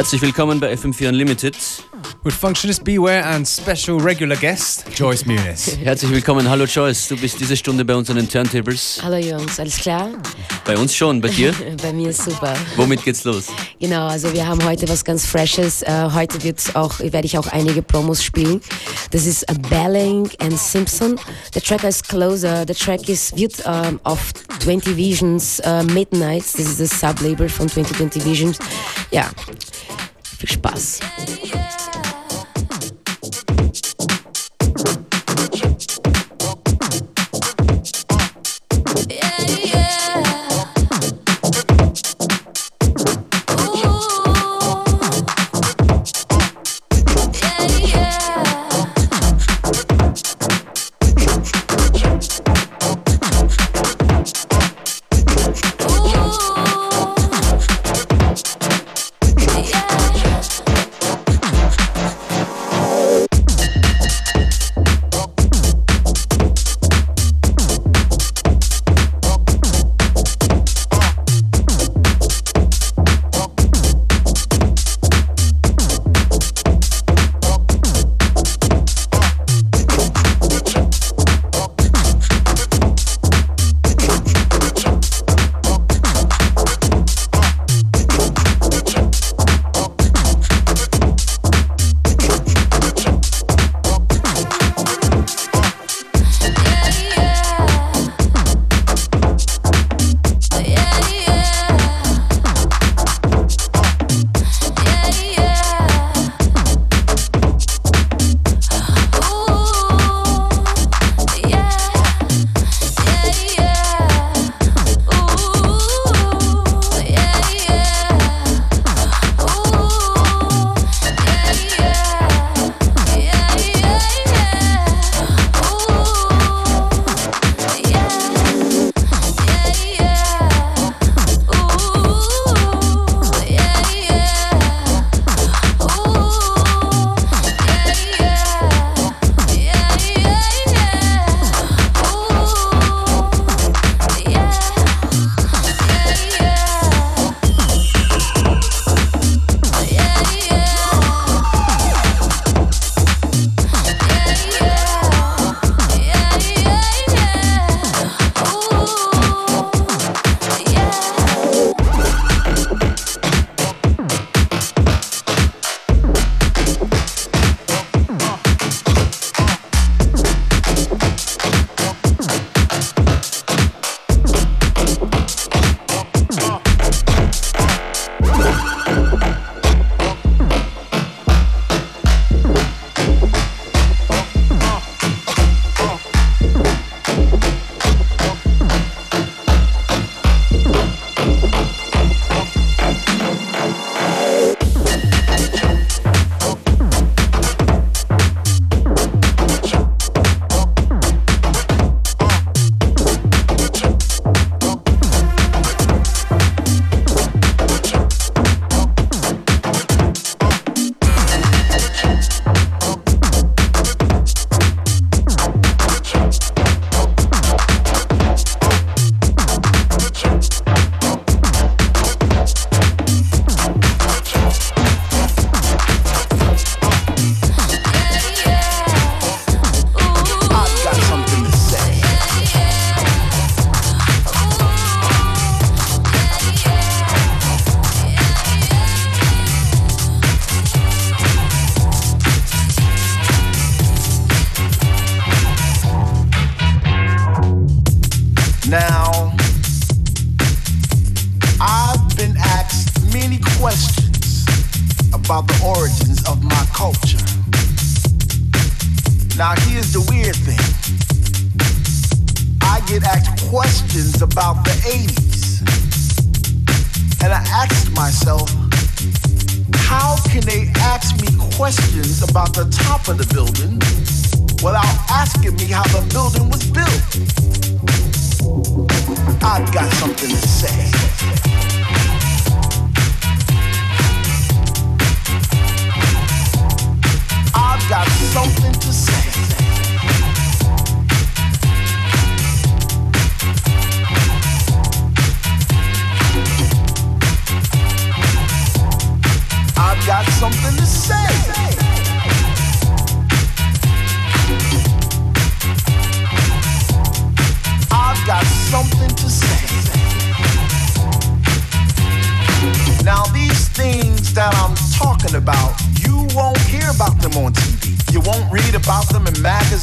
Herzlich willkommen bei FM4 Unlimited. With Functionist Beware and special regular guest Joyce Muniz. Herzlich willkommen. Hallo Joyce, du bist diese Stunde bei uns an den Turntables. Hallo Jungs, alles klar? Bei uns schon, bei dir? bei mir ist super. Womit geht's los? Genau, also wir haben heute was ganz Freshes. Uh, heute wird's auch, werde ich auch einige Promos spielen. Das ist Belling and Simpson. Der Track heißt Closer. Der Track ist, wird um, auf 20 Visions uh, Midnights, das ist das Sublabel von 2020 Visions. Ja, viel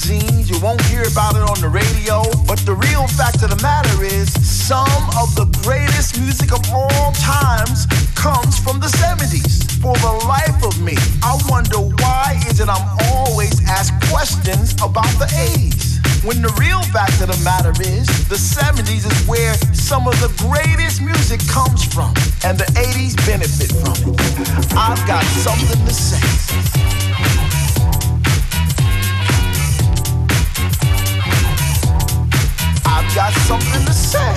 magazines. You won't hear about it on the radio. But the real fact of the matter is, some of the greatest music of all times comes from the 70s. For the life of me, I wonder why is it I'm always asked questions about the 80s. When the real fact of the matter is, the 70s is where some of the greatest music comes from, and the 80s benefit from it. I've got something to say. Something to say.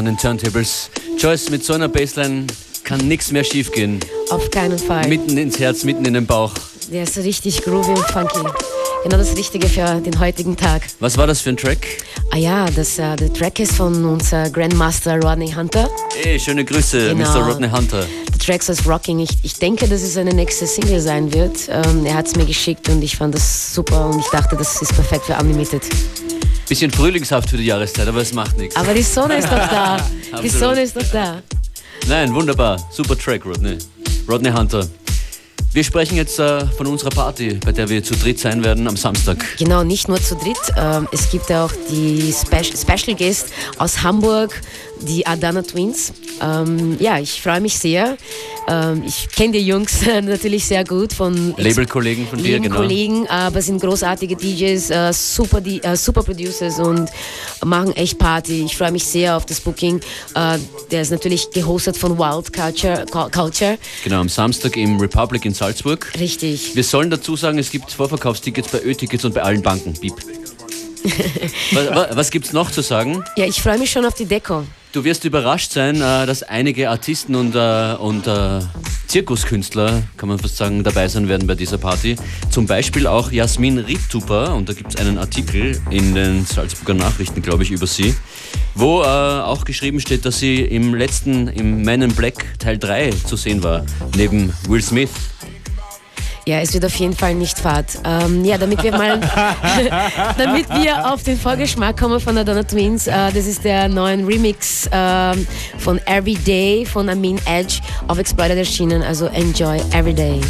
An den Turntables. Joyce, mit so einer Bassline kann nichts mehr schiefgehen. Auf keinen Fall. Mitten ins Herz, mitten in den Bauch. Der ist richtig groovy und funky. Genau das Richtige für den heutigen Tag. Was war das für ein Track? Ah ja, das, äh, der Track ist von unser Grandmaster Rodney Hunter. Hey, schöne Grüße, Genau. Mr. Rodney Hunter. Der Track heißt Rocking. Ich, ich denke, dass es seine nächste Single sein wird. Ähm, er hat es mir geschickt und ich fand das super und ich dachte, das ist perfekt für Unlimited. Bisschen frühlingshaft für die Jahreszeit, aber es macht nichts. Aber die Sonne ist doch da. Die. Sonne ist doch da. Nein, wunderbar. Super Track, Rodney. Rodney Hunter. Wir sprechen jetzt äh, von unserer Party, bei der wir zu dritt sein werden am Samstag. Genau, nicht nur zu dritt. Ähm, es gibt ja auch die Spe Special Guest aus Hamburg, die Adana Twins. Ähm, ja, ich freue mich sehr. Ähm, ich kenne die Jungs natürlich sehr gut von Labelkollegen von dir, genau. Kollegen, aber sind großartige DJs, äh, super, die, äh, super Producers und machen echt Party. Ich freue mich sehr auf das Booking. Äh, der ist natürlich gehostet von Wild Culture. Culture. Genau, am Samstag im Republic in Salzburg. Richtig. Wir sollen dazu sagen, es gibt Vorverkaufstickets bei Ö-Tickets und bei allen Banken. Beep. was was, was gibt's noch zu sagen? Ja, ich freue mich schon auf die Deko. Du wirst überrascht sein, äh, dass einige Artisten und, äh, und äh, Zirkuskünstler, kann man fast sagen, dabei sein werden bei dieser Party. Zum Beispiel auch Jasmin Riedtuper, und da gibt es einen Artikel in den Salzburger Nachrichten, glaube ich, über sie, wo auch geschrieben steht, dass sie im letzten, im Man in Black Teil 3 zu sehen war, neben Will Smith. Ja, es wird auf jeden Fall nicht fad. Ähm, ja, damit wir mal, damit wir auf den Vorgeschmack kommen von der Donna Twins, äh, das ist der neuen Remix ähm, von Everyday von Amin Edge auf Exploited erschienen. Also enjoy Everyday.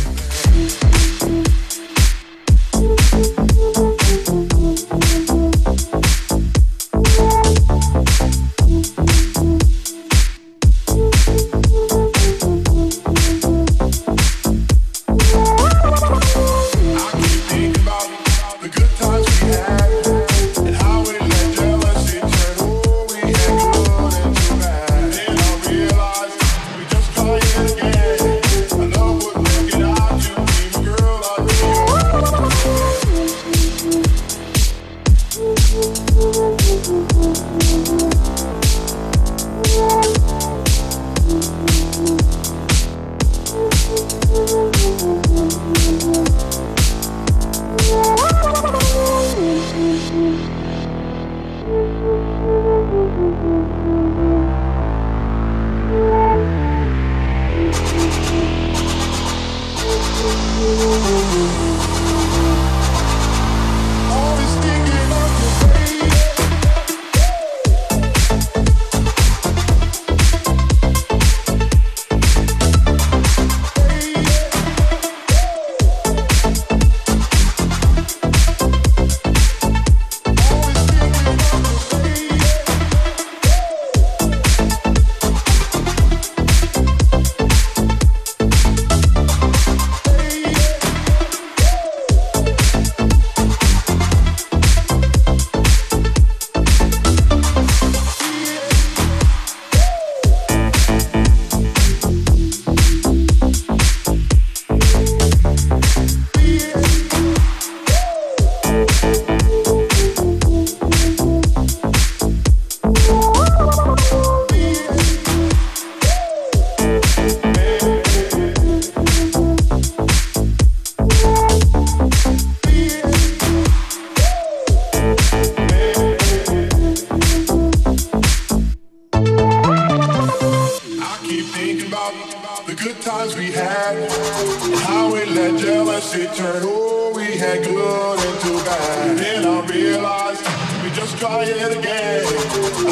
Jealousy turn who we had good into bad. Then I realized we just try it again.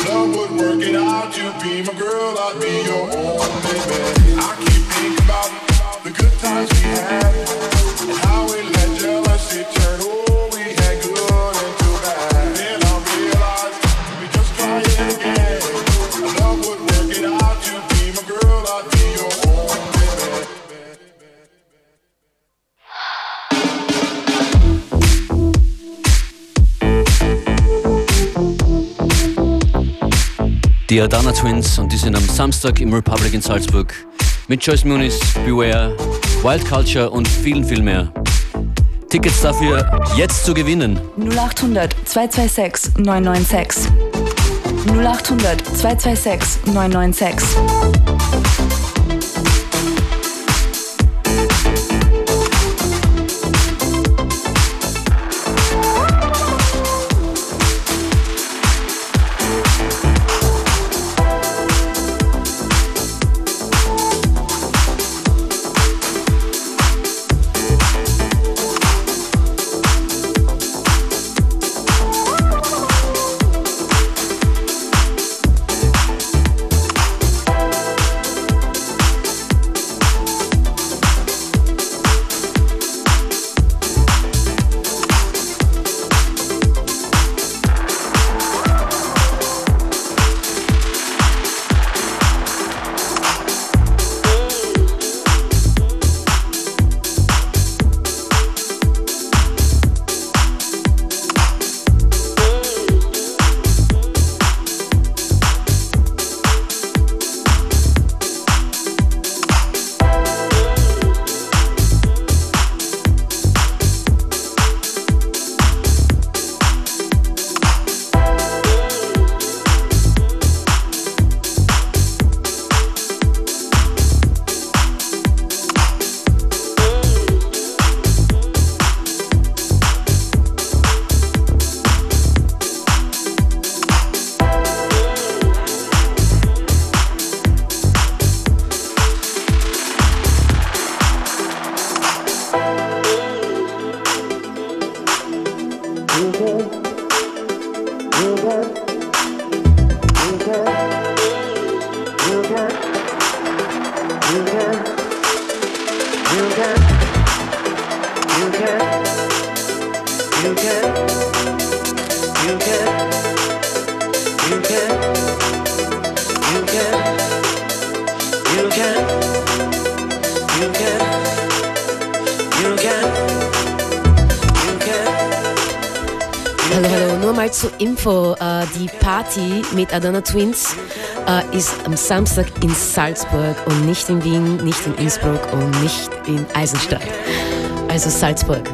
Love would work it out. You be my girl, I'd be your only man. I Die Adana Twins und die sind am Samstag im Republic in Salzburg mit Joyce Muniz, Beware, Wild Culture und vielen, viel mehr. Tickets dafür jetzt zu gewinnen. 0800 226 996. 0800 226 996. mit Adana Twins äh, ist am Samstag in Salzburg und nicht in Wien, nicht in Innsbruck und nicht in Eisenstadt. Also Salzburg.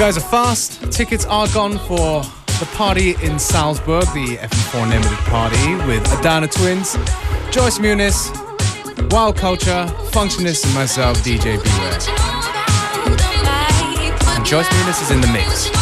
Guys are fast. Tickets are gone for the party in Salzburg, the FM4 Limited party with Adana Twins, Joyce Muniz, Wild Culture, Functionist, and myself, DJ Beware. And Joyce Muniz is in the mix.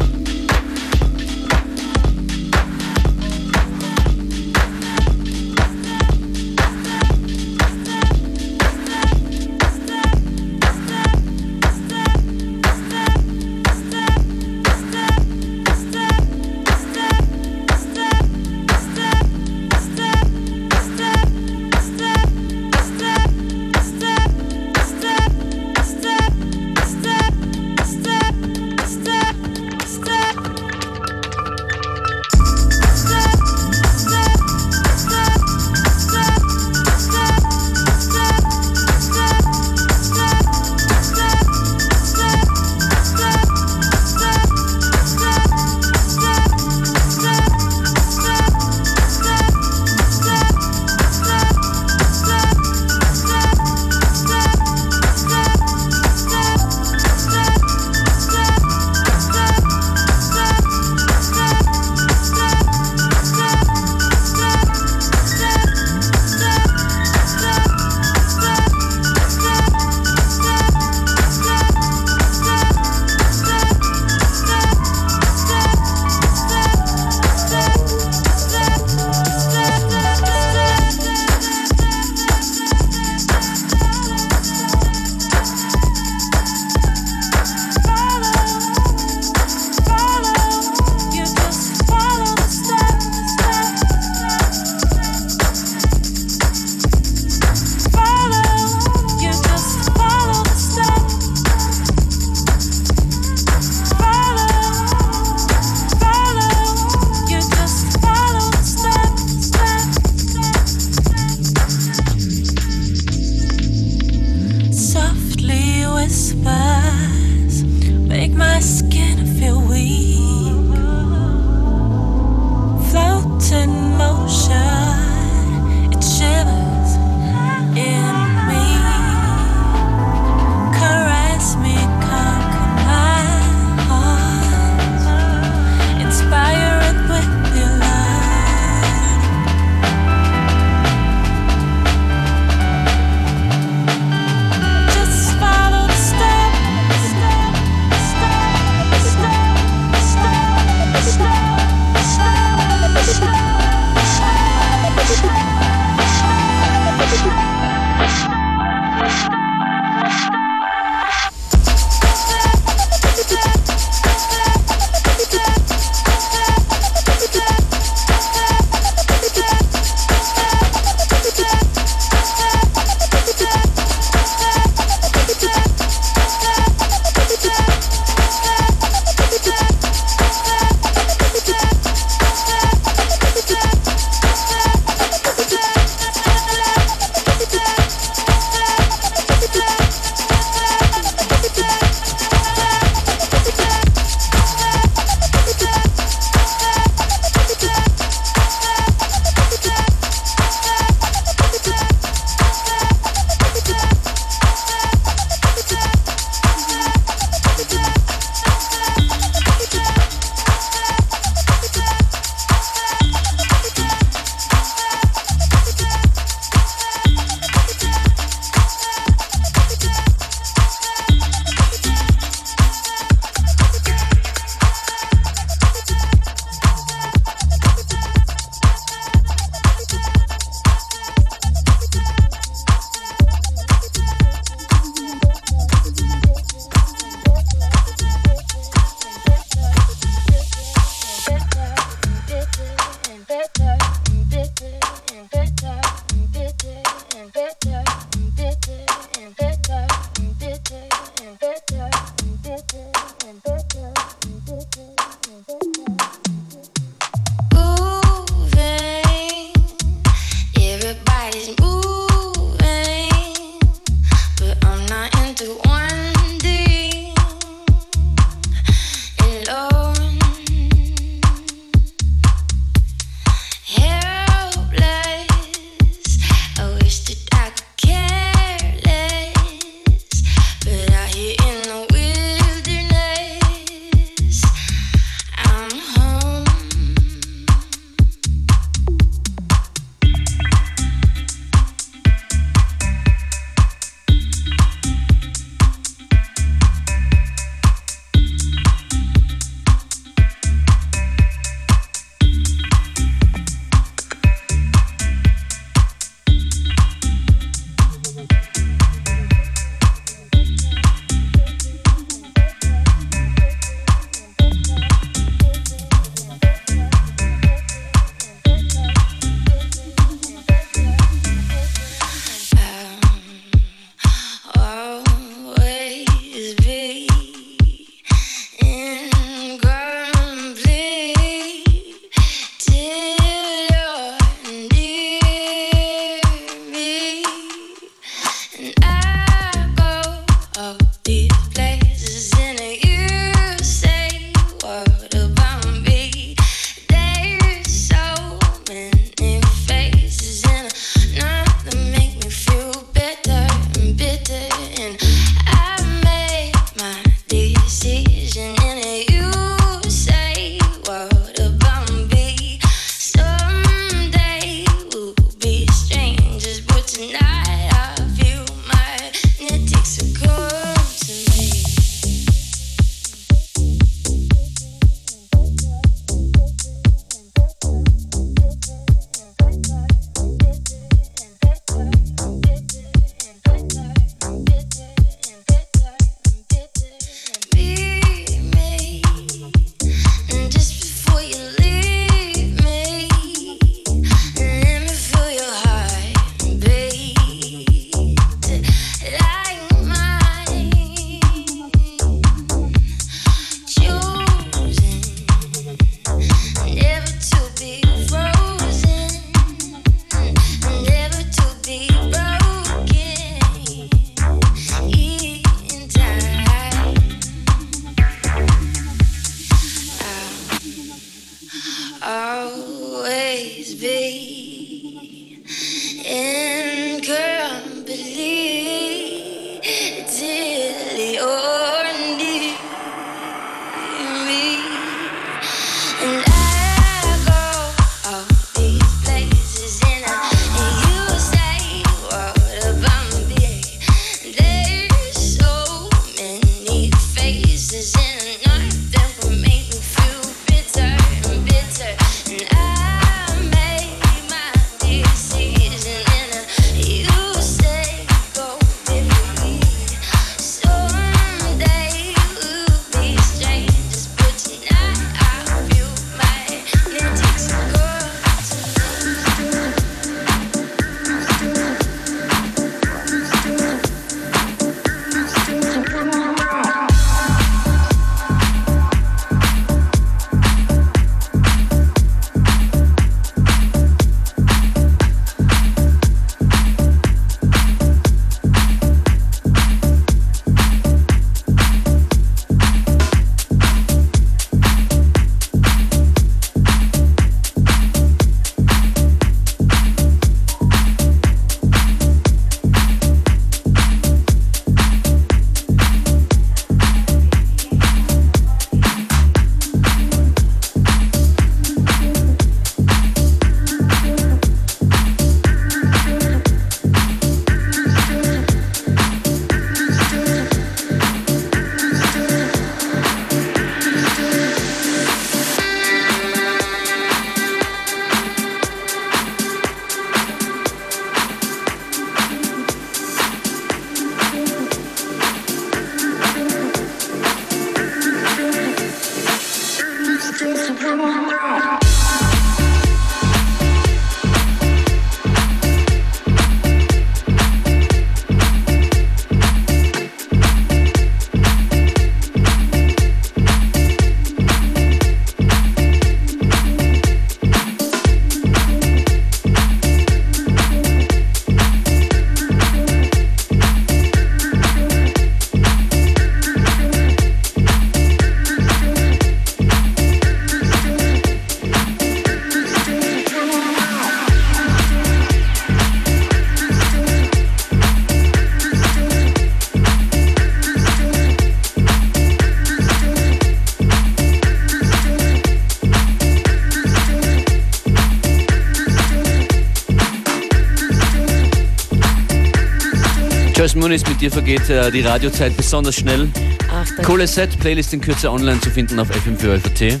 Muniz, mit dir vergeht äh, die Radiozeit besonders schnell. Ach, Cooles Set, Playlist in Kürze online zu finden auf fm4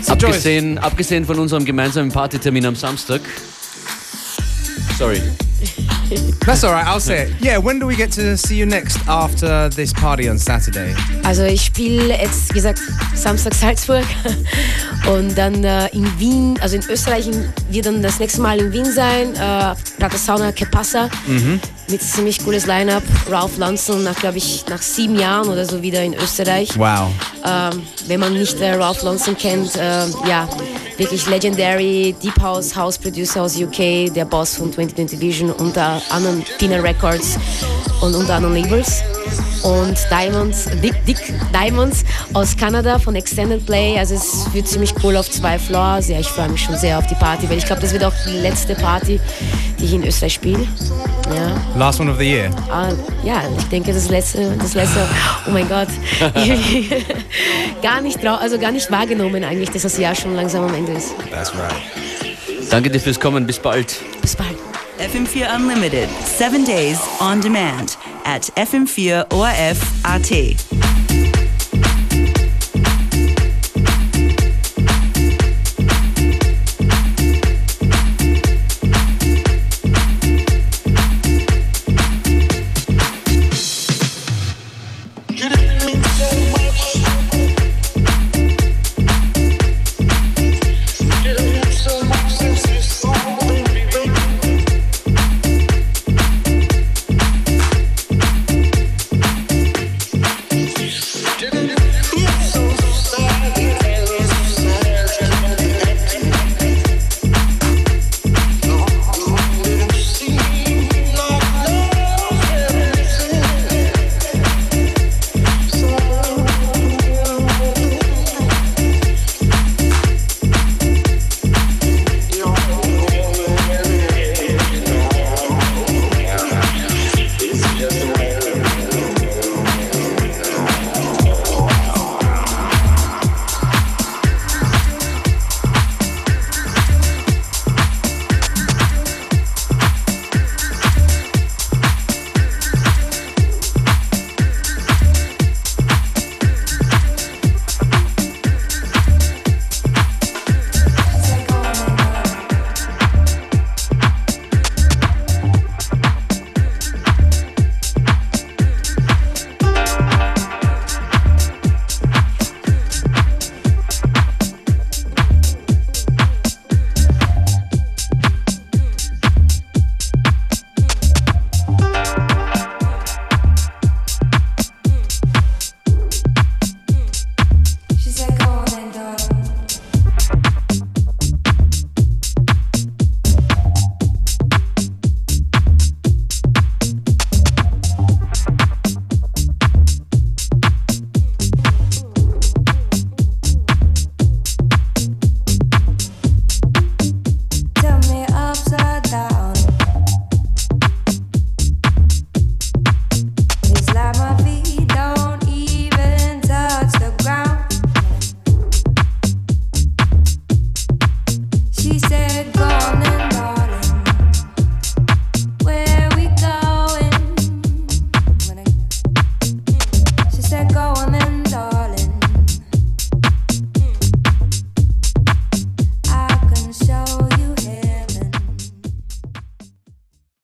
So abgesehen, abgesehen von unserem gemeinsamen Partytermin am Samstag. Sorry. That's all right, I'll say it. Yeah, when do we get to see you next after this party on Saturday? Also ich spiele jetzt, wie gesagt, Samstag Salzburg und dann äh, in Wien, also in Österreich wird dann das nächste Mal in Wien sein, äh, David Sauna, ¿qué pasa? Uh mhm. -huh. Mit ziemlich cooles Line-Up. Ralph Lonsson nach, glaube ich, nach sieben Jahren oder so wieder in Österreich. Wow. Ähm, wenn man nicht äh, Ralph Lonsson kennt, äh, ja, wirklich legendary Deep House House Producer aus UK, der Boss von 2020 Vision unter anderen Pina Records. und unter anderen Labels. Und Diamonds, Dick, Dick Diamonds aus Kanada von Extended Play. Also es wird ziemlich cool auf zwei Floors. Ja, ich freue mich schon sehr auf die Party, weil ich glaube, das wird auch die letzte Party, die ich in Österreich spiele. Ja. Last one of the year. Ah, ja, ich denke, das letzte, das letzte, oh mein Gott, gar nicht, also gar nicht wahrgenommen eigentlich, dass das Jahr schon langsam am Ende ist. That's right. Danke dir fürs Kommen. Bis bald. Bis bald. FM4 Unlimited, seven days on demand at FM4 ORF AT.